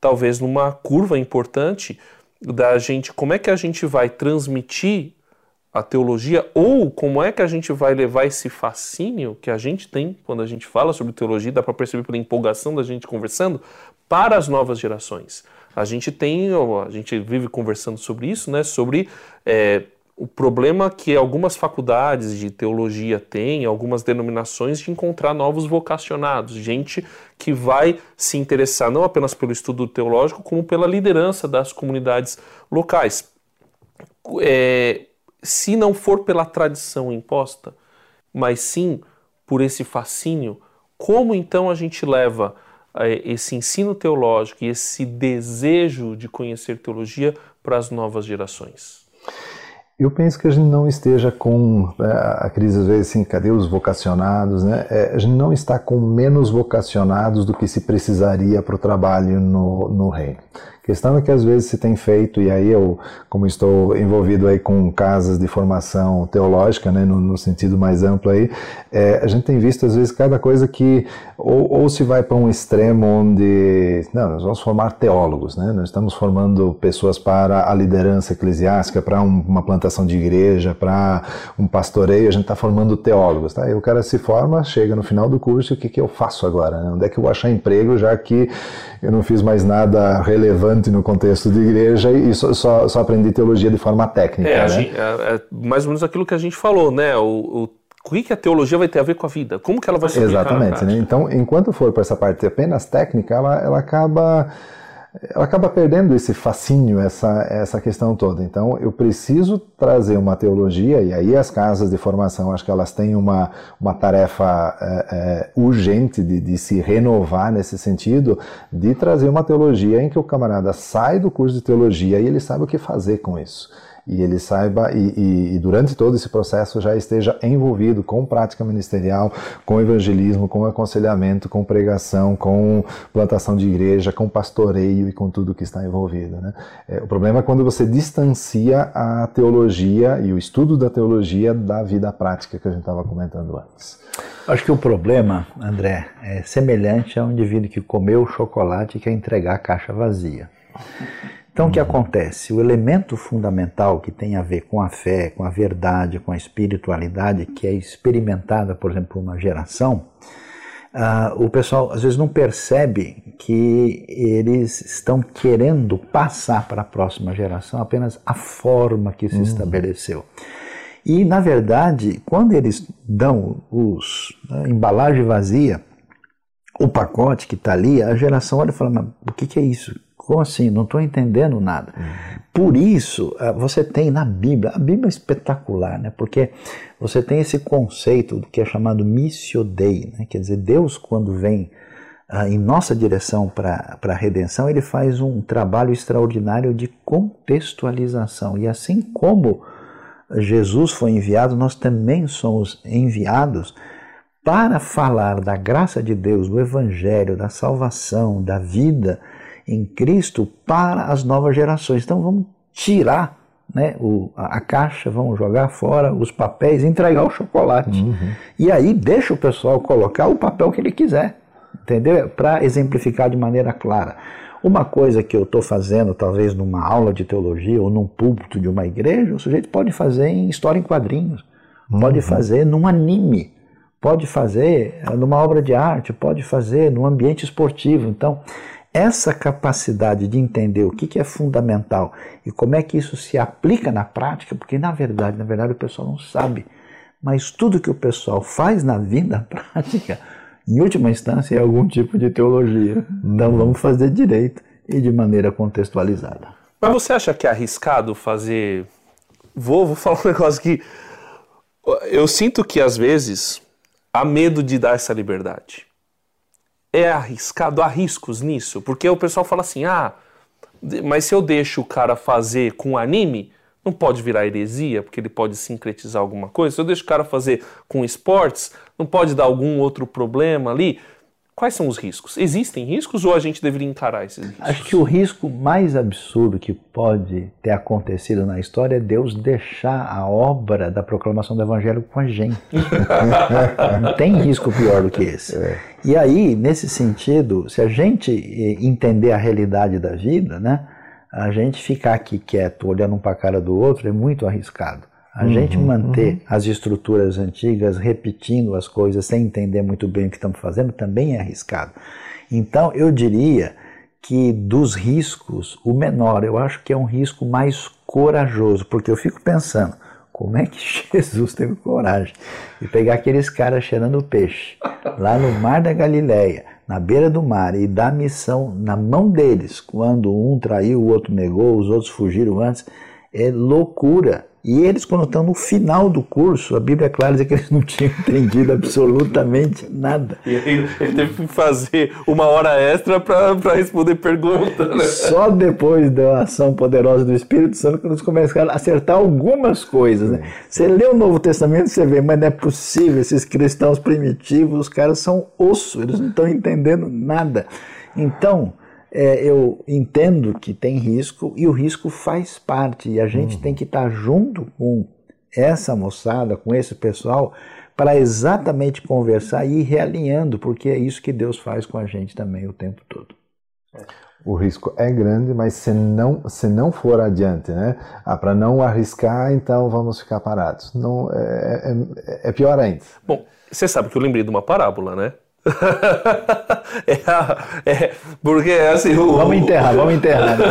talvez, numa curva importante da gente, como é que a gente vai transmitir a teologia ou como é que a gente vai levar esse fascínio que a gente tem quando a gente fala sobre teologia, dá para perceber pela empolgação da gente conversando, para as novas gerações. A gente tem, a gente vive conversando sobre isso, né? Sobre é, o problema que algumas faculdades de teologia têm, algumas denominações, de encontrar novos vocacionados, gente que vai se interessar não apenas pelo estudo teológico, como pela liderança das comunidades locais. É, se não for pela tradição imposta, mas sim por esse fascínio, como então a gente leva eh, esse ensino teológico e esse desejo de conhecer teologia para as novas gerações? Eu penso que a gente não esteja com é, a crise às vezes assim, cadê os vocacionados, né? É, a gente não está com menos vocacionados do que se precisaria para o trabalho no, no reino questão é que às vezes se tem feito, e aí eu, como estou envolvido aí com casas de formação teológica, né, no, no sentido mais amplo aí, é, a gente tem visto às vezes cada coisa que ou, ou se vai para um extremo onde, não, nós vamos formar teólogos, né, nós estamos formando pessoas para a liderança eclesiástica, para um, uma plantação de igreja, para um pastoreio, a gente está formando teólogos, tá? E o cara se forma, chega no final do curso, o que, que eu faço agora? Né? Onde é que eu vou achar emprego, já que eu não fiz mais nada relevante no contexto de igreja e só, só, só aprendi teologia de forma técnica. É, né? gente, é, é, mais ou menos aquilo que a gente falou, né? O, o, o que, que a teologia vai ter a ver com a vida? Como que ela vai se Exatamente. Né? Então, enquanto for para essa parte apenas técnica, ela, ela acaba ela acaba perdendo esse fascínio, essa, essa questão toda. Então, eu preciso trazer uma teologia, e aí as casas de formação, acho que elas têm uma, uma tarefa é, é, urgente de, de se renovar nesse sentido, de trazer uma teologia em que o camarada sai do curso de teologia e ele sabe o que fazer com isso e ele saiba e, e, e, durante todo esse processo já esteja envolvido com prática ministerial, com evangelismo, com aconselhamento, com pregação, com plantação de igreja, com pastoreio e com tudo que está envolvido. Né? É, o problema é quando você distancia a teologia e o estudo da teologia da vida prática que a gente estava comentando antes. Acho que o problema, André, é semelhante a um indivíduo que comeu chocolate e quer entregar a caixa vazia. Então, o que acontece? O elemento fundamental que tem a ver com a fé, com a verdade, com a espiritualidade, que é experimentada, por exemplo, por uma geração, uh, o pessoal às vezes não percebe que eles estão querendo passar para a próxima geração apenas a forma que se uhum. estabeleceu. E, na verdade, quando eles dão os a né, embalagem vazia, o pacote que está ali, a geração olha e fala, mas o que, que é isso? Como assim? Não estou entendendo nada. Por isso, eh, você tem na Bíblia, a Bíblia é espetacular, né? porque você tem esse conceito do que é chamado missio dei, né? quer dizer, Deus quando vem uh, em nossa direção para a redenção, ele faz um trabalho extraordinário de contextualização. E assim como Jesus foi enviado, nós também somos enviados para falar da graça de Deus, do Evangelho, da salvação, da vida em Cristo para as novas gerações. Então vamos tirar né, o, a, caixa, vamos jogar fora os papéis, entregar o chocolate. Uhum. E aí deixa o pessoal colocar o papel que ele quiser, entendeu? Para exemplificar de maneira clara. Uma coisa que eu estou fazendo, talvez numa aula de teologia ou num púlpito de uma igreja, o sujeito pode fazer em história em quadrinhos, uhum. pode fazer num anime, pode fazer numa obra de arte, pode fazer num ambiente esportivo. Então, essa capacidade de entender o que, que é fundamental e como é que isso se aplica na prática, porque na verdade, na verdade o pessoal não sabe, mas tudo que o pessoal faz na vida prática, em última instância, é algum tipo de teologia. Então vamos fazer direito e de maneira contextualizada. Mas você acha que é arriscado fazer. Vou, vou falar um negócio que. Eu sinto que às vezes há medo de dar essa liberdade. É arriscado, há riscos nisso, porque o pessoal fala assim: ah, mas se eu deixo o cara fazer com anime, não pode virar heresia, porque ele pode sincretizar alguma coisa. Se eu deixo o cara fazer com esportes, não pode dar algum outro problema ali. Quais são os riscos? Existem riscos ou a gente deveria encarar esses riscos? Acho que o risco mais absurdo que pode ter acontecido na história é Deus deixar a obra da proclamação do Evangelho com a gente. Não tem risco pior do que esse. É. E aí, nesse sentido, se a gente eh, entender a realidade da vida, né, a gente ficar aqui quieto, olhando um para a cara do outro, é muito arriscado. A uhum, gente manter uhum. as estruturas antigas, repetindo as coisas sem entender muito bem o que estamos fazendo, também é arriscado. Então, eu diria que dos riscos, o menor, eu acho que é um risco mais corajoso, porque eu fico pensando, como é que Jesus teve coragem de pegar aqueles caras cheirando peixe lá no mar da Galileia, na beira do mar, e dar missão na mão deles, quando um traiu, o outro negou, os outros fugiram antes? É loucura. E eles, quando estão no final do curso, a Bíblia é clara diz que eles não tinham entendido absolutamente nada. E ele, ele teve que fazer uma hora extra para responder perguntas. Né? Só depois da ação poderosa do Espírito Santo que eles começaram a acertar algumas coisas. Né? Você lê o Novo Testamento e você vê, mas não é possível, esses cristãos primitivos, os caras são osso, eles não estão entendendo nada. Então, é, eu entendo que tem risco e o risco faz parte e a gente uhum. tem que estar junto com essa moçada, com esse pessoal, para exatamente conversar e ir realinhando, porque é isso que Deus faz com a gente também o tempo todo. O risco é grande, mas se não, se não for adiante, né? Ah, para não arriscar, então vamos ficar parados. Não, é, é, é pior ainda. Bom, você sabe que eu lembrei de uma parábola, né? É, é, porque assim. O, vamos enterrar, vamos enterrar. Né?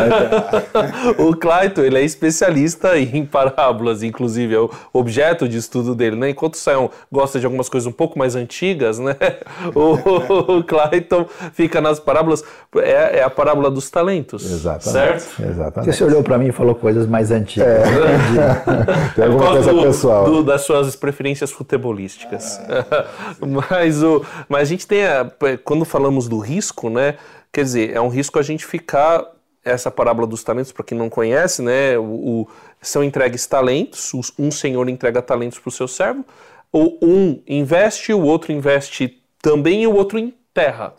o Clayton, ele é especialista em parábolas, inclusive, é o objeto de estudo dele, né? Enquanto o Sayão gosta de algumas coisas um pouco mais antigas, né? O, o Clayton fica nas parábolas. É, é, a parábola dos talentos. Exatamente. Certo? Exatamente. Você olhou para mim e falou coisas mais antigas. É. Tem alguma coisa do, pessoal. Do, das suas preferências futebolísticas. Ah. mas, o, mas a gente gente tem, a, quando falamos do risco, né? Quer dizer, é um risco a gente ficar essa parábola dos talentos, para quem não conhece, né? O, o, são entregues talentos, um senhor entrega talentos para o seu servo, ou um investe, o outro investe também e o outro enterra.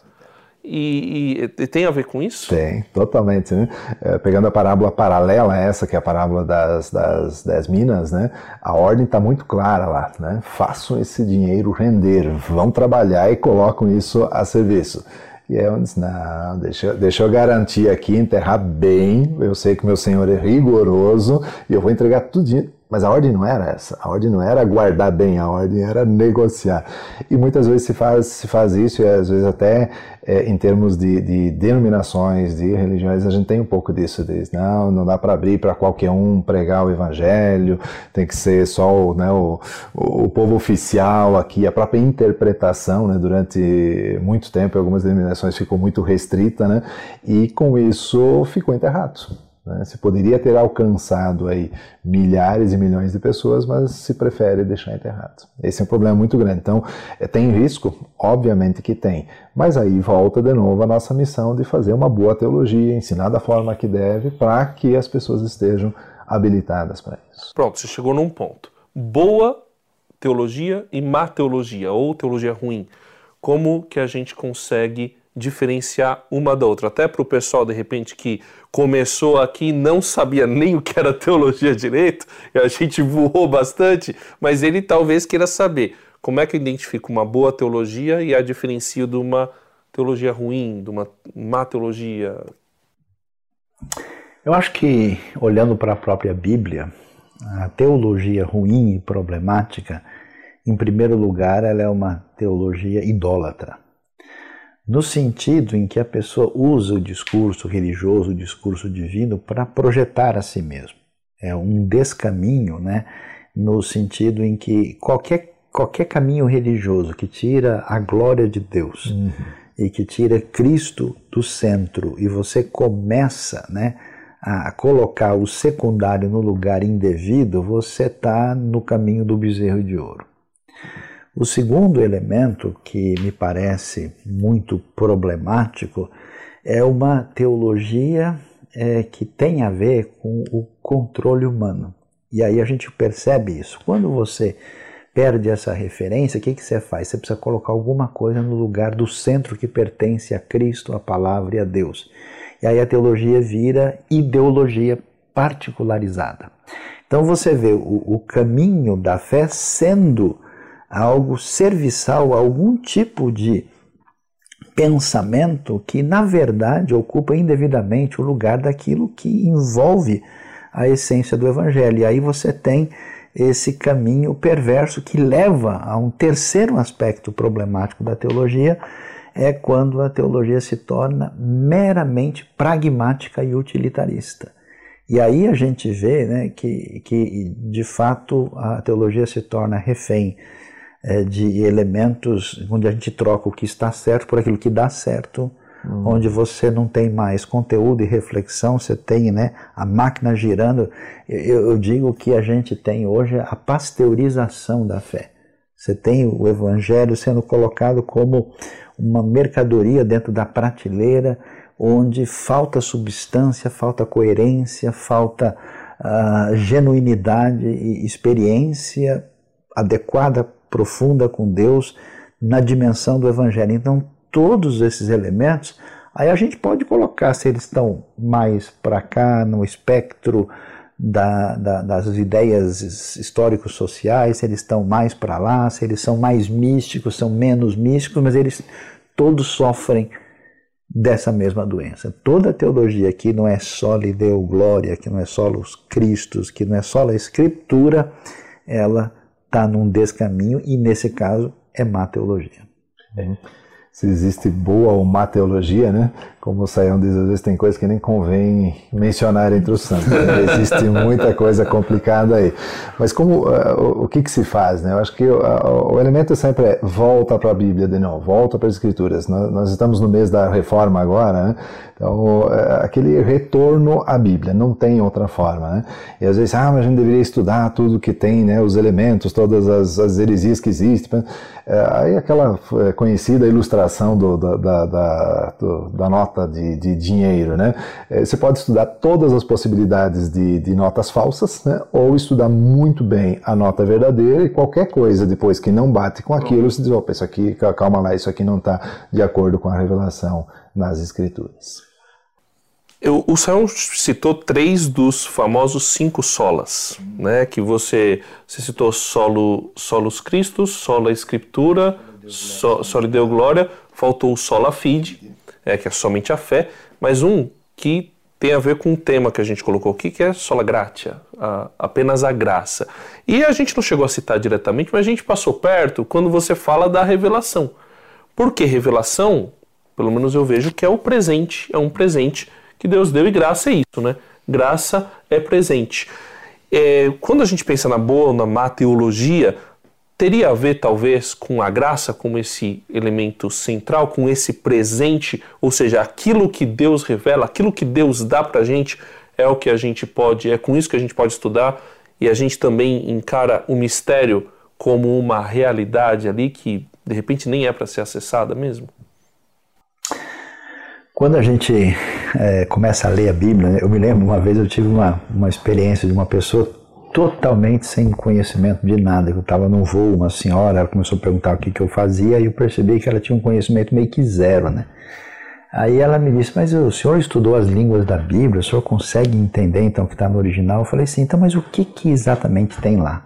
E, e, e, tem a ver com isso? Tem, totalmente. Né? É, pegando a parábola paralela a essa, que é a parábola das, das dez minas, né? a ordem está muito clara lá. Né? Façam esse dinheiro render, vão trabalhar e colocam isso a serviço. E é onde não, deixa, deixa eu garantir aqui, enterrar bem. Eu sei que meu senhor é rigoroso e eu vou entregar tudo mas a ordem não era essa. A ordem não era guardar bem, a ordem era negociar. E muitas vezes se faz, se faz isso, e às vezes até é, em termos de, de, denominações, de religiões, a gente tem um pouco disso. Diz, não, não dá para abrir para qualquer um pregar o evangelho, tem que ser só o, né, o, o povo oficial aqui. A própria interpretação, né, durante muito tempo, algumas denominações ficou muito restrita, né, e com isso ficou enterrado. Né? Se poderia ter alcançado aí milhares e milhões de pessoas, mas se prefere deixar enterrado. Esse é um problema muito grande. Então, é, tem risco? Obviamente que tem. Mas aí volta de novo a nossa missão de fazer uma boa teologia, ensinar da forma que deve, para que as pessoas estejam habilitadas para isso. Pronto, você chegou num ponto. Boa teologia e má teologia, ou teologia ruim. Como que a gente consegue diferenciar uma da outra. Até para o pessoal, de repente, que começou aqui e não sabia nem o que era teologia direito, a gente voou bastante, mas ele talvez queira saber como é que eu identifico uma boa teologia e a diferencio de uma teologia ruim, de uma má teologia. Eu acho que, olhando para a própria Bíblia, a teologia ruim e problemática, em primeiro lugar, ela é uma teologia idólatra no sentido em que a pessoa usa o discurso religioso, o discurso divino, para projetar a si mesmo. É um descaminho, né? no sentido em que qualquer, qualquer caminho religioso que tira a glória de Deus uhum. e que tira Cristo do centro e você começa né, a colocar o secundário no lugar indevido, você está no caminho do bezerro de ouro. O segundo elemento que me parece muito problemático é uma teologia é, que tem a ver com o controle humano. E aí a gente percebe isso. Quando você perde essa referência, o que, que você faz? Você precisa colocar alguma coisa no lugar do centro que pertence a Cristo, a palavra e a Deus. E aí a teologia vira ideologia particularizada. Então você vê o, o caminho da fé sendo algo serviçal, algum tipo de pensamento que, na verdade, ocupa indevidamente o lugar daquilo que envolve a essência do Evangelho. E aí você tem esse caminho perverso que leva a um terceiro aspecto problemático da teologia, é quando a teologia se torna meramente pragmática e utilitarista. E aí a gente vê né, que, que, de fato, a teologia se torna refém é, de elementos onde a gente troca o que está certo por aquilo que dá certo, uhum. onde você não tem mais conteúdo e reflexão, você tem né, a máquina girando. Eu, eu digo que a gente tem hoje a pasteurização da fé. Você tem o evangelho sendo colocado como uma mercadoria dentro da prateleira, onde falta substância, falta coerência, falta uh, genuinidade e experiência adequada, profunda com Deus na dimensão do Evangelho. Então, todos esses elementos, aí a gente pode colocar se eles estão mais para cá, no espectro da, da, das ideias históricos sociais, se eles estão mais para lá, se eles são mais místicos, são menos místicos, mas eles todos sofrem dessa mesma doença. Toda teologia que não é só lhe deu glória, que não é só os Cristos, que não é só a Escritura, ela está num descaminho e, nesse caso, é má teologia. É. Se existe boa ou má teologia, né? Como o Saião diz, às vezes tem coisas que nem convém mencionar entre os santos. Né? Existe muita coisa complicada aí. Mas como uh, o, o, que, que se faz? Né? Eu acho que uh, o elemento sempre é volta para a Bíblia novo, volta para as Escrituras. Nós, nós, estamos no mês da reforma agora, né? Então, uh, aquele retorno à Bíblia, não tem outra forma. Né? E às vezes, ah, mas a gente deveria estudar tudo que tem, né? os elementos, todas as, as heresias que existem. aí aquela conhecida ilustração do, da, da, da, do, da nota nota de, de dinheiro, né? É, você pode estudar todas as possibilidades de, de notas falsas, né? Ou estudar muito bem a nota verdadeira e qualquer coisa depois que não bate com aquilo, você diz, opa, isso aqui, calma lá, isso aqui não está de acordo com a revelação nas escrituras. Eu, o Sayão citou três dos famosos cinco solas, né? Que você, você citou solo, solos Cristos, sola Escritura, so, solo Deu Glória, faltou o sola Fide, é, que é somente a fé, mas um que tem a ver com o tema que a gente colocou aqui, que é sola gratia, a, apenas a graça. E a gente não chegou a citar diretamente, mas a gente passou perto quando você fala da revelação. Porque revelação, pelo menos eu vejo que é o presente, é um presente que Deus deu e graça é isso, né? Graça é presente. É, quando a gente pensa na boa ou na má teologia, teria a ver talvez com a graça como esse elemento central, com esse presente, ou seja, aquilo que Deus revela, aquilo que Deus dá para a gente é o que a gente pode, é com isso que a gente pode estudar e a gente também encara o mistério como uma realidade ali que de repente nem é para ser acessada mesmo. Quando a gente é, começa a ler a Bíblia, né, eu me lembro uma vez eu tive uma, uma experiência de uma pessoa totalmente sem conhecimento de nada. Eu estava num voo, uma senhora, ela começou a perguntar o que, que eu fazia e eu percebi que ela tinha um conhecimento meio que zero, né? Aí ela me disse, mas o senhor estudou as línguas da Bíblia, o senhor consegue entender então o que está no original? Eu falei, sim, então, mas o que, que exatamente tem lá?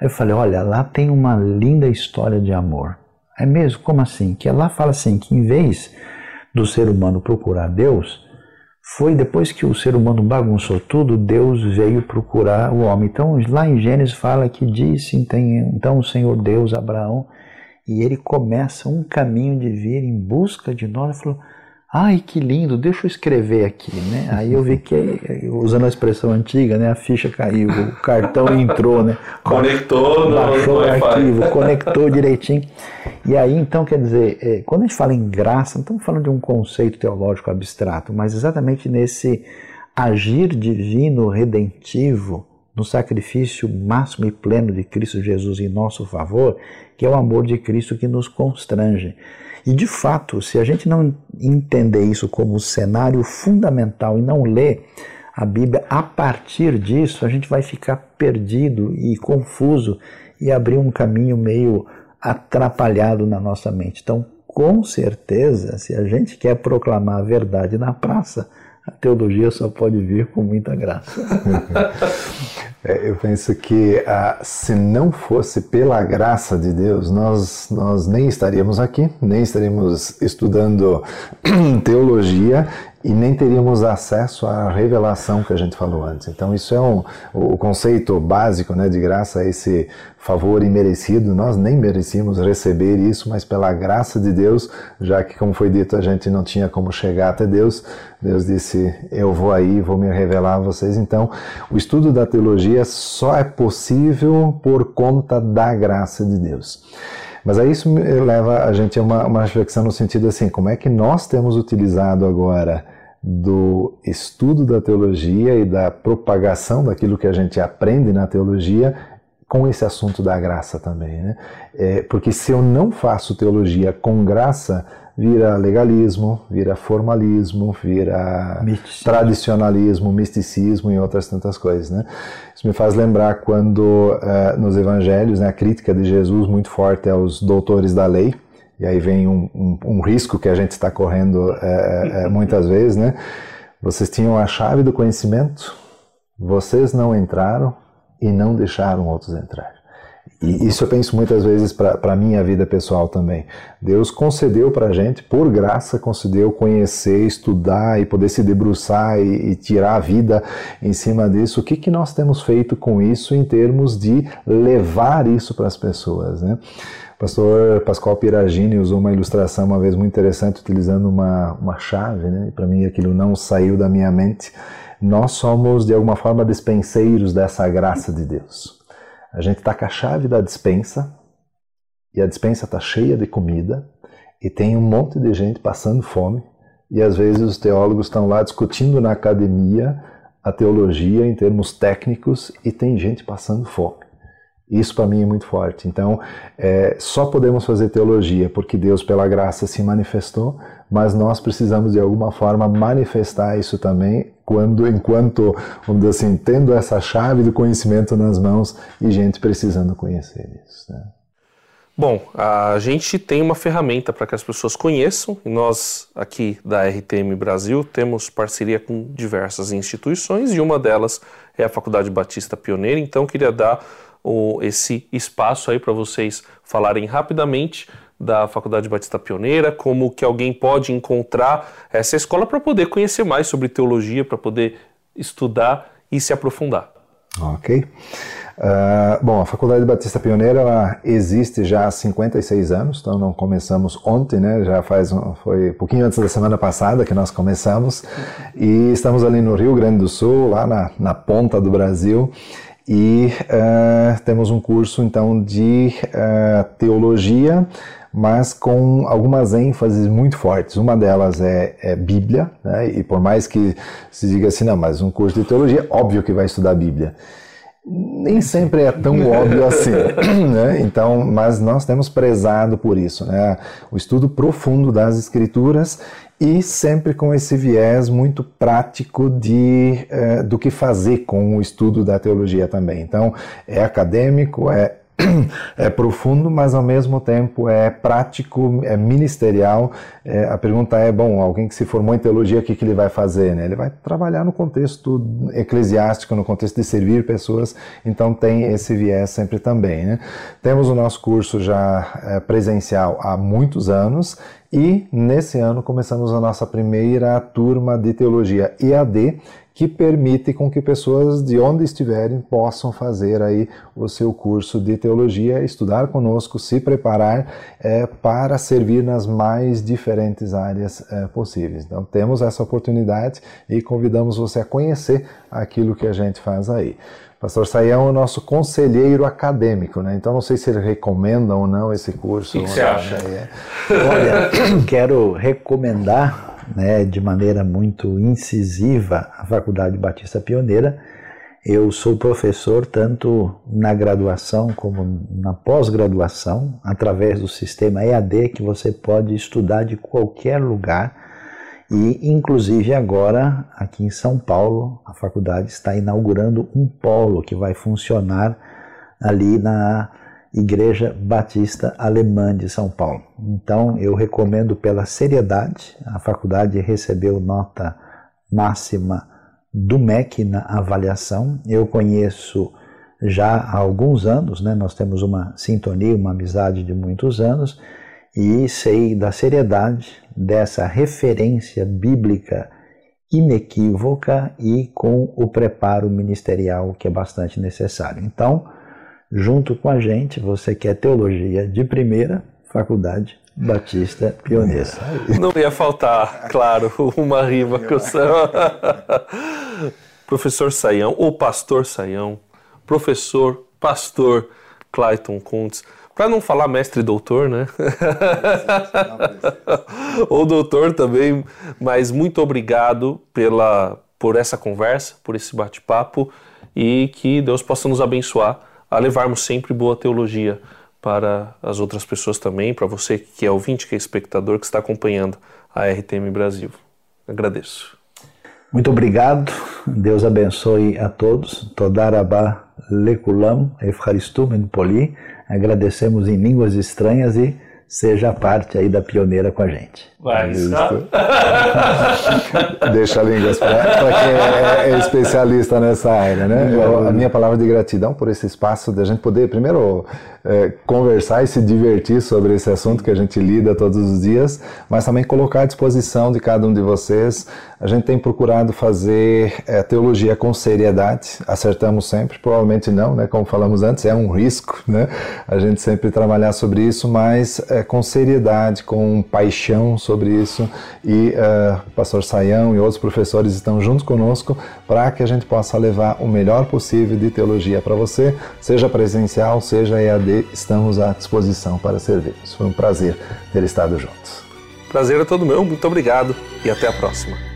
Aí eu falei, olha, lá tem uma linda história de amor. É mesmo? Como assim? Que lá fala assim, que em vez do ser humano procurar Deus, foi depois que o ser humano bagunçou tudo, Deus veio procurar o homem. Então, lá em Gênesis fala que disse então o Senhor Deus Abraão, e ele começa um caminho de vir em busca de nós. Ele falou: Ai, que lindo, deixa eu escrever aqui, né? Aí eu vi que, usando a expressão antiga, né? A ficha caiu, o cartão entrou, né? Conectou Baixou no, o arquivo, conectou direitinho. E aí, então, quer dizer, é, quando a gente fala em graça, não estamos falando de um conceito teológico abstrato, mas exatamente nesse agir divino redentivo no sacrifício máximo e pleno de Cristo Jesus em nosso favor, que é o amor de Cristo que nos constrange. E de fato, se a gente não entender isso como cenário fundamental e não ler a Bíblia a partir disso, a gente vai ficar perdido e confuso e abrir um caminho meio atrapalhado na nossa mente. Então, com certeza, se a gente quer proclamar a verdade na praça, a teologia só pode vir com muita graça. é, eu penso que ah, se não fosse pela graça de Deus, nós, nós nem estaríamos aqui, nem estaríamos estudando teologia e nem teríamos acesso à revelação que a gente falou antes. Então isso é um, o conceito básico né, de graça, esse favor imerecido. Nós nem merecíamos receber isso, mas pela graça de Deus, já que como foi dito a gente não tinha como chegar até Deus, Deus disse: eu vou aí, vou me revelar a vocês. Então o estudo da teologia só é possível por conta da graça de Deus. Mas aí isso leva a gente a uma, uma reflexão no sentido assim, como é que nós temos utilizado agora do estudo da teologia e da propagação daquilo que a gente aprende na teologia com esse assunto da graça também, né? É, porque se eu não faço teologia com graça, vira legalismo, vira formalismo, vira misticismo. tradicionalismo, misticismo e outras tantas coisas, né? Isso me faz lembrar quando uh, nos evangelhos, né, a crítica de Jesus muito forte aos doutores da lei, e aí vem um, um, um risco que a gente está correndo é, é, é, muitas vezes, né? Vocês tinham a chave do conhecimento, vocês não entraram e não deixaram outros entrar. E isso eu penso muitas vezes para a minha vida pessoal também. Deus concedeu para a gente, por graça, concedeu conhecer, estudar e poder se debruçar e, e tirar a vida em cima disso. O que, que nós temos feito com isso em termos de levar isso para as pessoas, né? O pastor Pascoal Piragini usou uma ilustração uma vez muito interessante, utilizando uma, uma chave, né? para mim aquilo não saiu da minha mente. Nós somos, de alguma forma, dispenseiros dessa graça de Deus. A gente está com a chave da dispensa, e a dispensa está cheia de comida, e tem um monte de gente passando fome, e às vezes os teólogos estão lá discutindo na academia a teologia em termos técnicos, e tem gente passando fome. Isso para mim é muito forte. Então, é, só podemos fazer teologia porque Deus, pela graça, se manifestou, mas nós precisamos de alguma forma manifestar isso também quando, enquanto, vamos dizer assim, tendo essa chave do conhecimento nas mãos e gente precisando conhecer isso. Né? Bom, a gente tem uma ferramenta para que as pessoas conheçam, e nós aqui da RTM Brasil temos parceria com diversas instituições e uma delas é a Faculdade Batista Pioneira, então queria dar esse espaço aí para vocês falarem rapidamente da Faculdade Batista Pioneira, como que alguém pode encontrar essa escola para poder conhecer mais sobre teologia, para poder estudar e se aprofundar. Ok. Uh, bom, a Faculdade Batista Pioneira ela existe já há 56 anos, então não começamos ontem, né? Já faz um, foi um pouquinho antes da semana passada que nós começamos e estamos ali no Rio Grande do Sul, lá na, na ponta do Brasil e uh, temos um curso então de uh, teologia, mas com algumas ênfases muito fortes. Uma delas é, é Bíblia, né? e por mais que se diga assim, não, mas um curso de teologia, óbvio que vai estudar Bíblia nem sempre é tão óbvio assim, né? Então, mas nós temos prezado por isso, né? O estudo profundo das escrituras e sempre com esse viés muito prático de eh, do que fazer com o estudo da teologia também. Então, é acadêmico, é é profundo, mas ao mesmo tempo é prático, é ministerial. É, a pergunta é: bom, alguém que se formou em teologia, o que, que ele vai fazer? Né? Ele vai trabalhar no contexto eclesiástico, no contexto de servir pessoas, então tem esse viés sempre também. Né? Temos o nosso curso já é, presencial há muitos anos e nesse ano começamos a nossa primeira turma de teologia EAD, que permite com que pessoas de onde estiverem possam fazer aí o seu curso de teologia, estudar conosco, se preparar é, para servir nas mais diferentes áreas é, possíveis. Então temos essa oportunidade e convidamos você a conhecer aquilo que a gente faz aí. Pastor Saião é o nosso conselheiro acadêmico, né? Então não sei se ele recomenda ou não esse curso. O que, que você acha? É. Olha, quero recomendar né, de maneira muito incisiva a Faculdade Batista Pioneira. Eu sou professor tanto na graduação como na pós-graduação, através do sistema EAD, que você pode estudar de qualquer lugar. E, inclusive, agora, aqui em São Paulo, a faculdade está inaugurando um polo que vai funcionar ali na Igreja Batista Alemã de São Paulo. Então, eu recomendo pela seriedade. A faculdade recebeu nota máxima do MEC na avaliação. Eu conheço já há alguns anos, né? nós temos uma sintonia, uma amizade de muitos anos, e sei da seriedade dessa referência bíblica inequívoca e com o preparo ministerial que é bastante necessário. Então, junto com a gente, você quer teologia de primeira, Faculdade Batista Pioneira. Não ia faltar, claro, uma rima com o Professor Saião, ou Pastor Saião, professor, pastor Clayton Kuntz. Para não falar mestre e doutor, né? Ou doutor também, mas muito obrigado pela, por essa conversa, por esse bate-papo e que Deus possa nos abençoar a levarmos sempre boa teologia para as outras pessoas também, para você que é ouvinte, que é espectador, que está acompanhando a RTM Brasil. Agradeço. Muito obrigado. Deus abençoe a todos. Todarabá lekulam, efharistum poli. Agradecemos em línguas estranhas e seja parte aí da pioneira com a gente. Vai, Deixa a língua para quem é, é, especialista nessa área, né? Eu, a minha palavra de gratidão por esse espaço da gente poder primeiro é, conversar e se divertir sobre esse assunto que a gente lida todos os dias, mas também colocar à disposição de cada um de vocês. A gente tem procurado fazer é, teologia com seriedade. Acertamos sempre, provavelmente não, né? Como falamos antes, é um risco, né? A gente sempre trabalhar sobre isso, mas é, com seriedade, com paixão sobre isso. E uh, o pastor Saião e outros professores estão juntos conosco para que a gente possa levar o melhor possível de teologia para você, seja presencial, seja EAD, estamos à disposição para servir. Foi um prazer ter estado juntos. Prazer é todo meu, muito obrigado e até a próxima.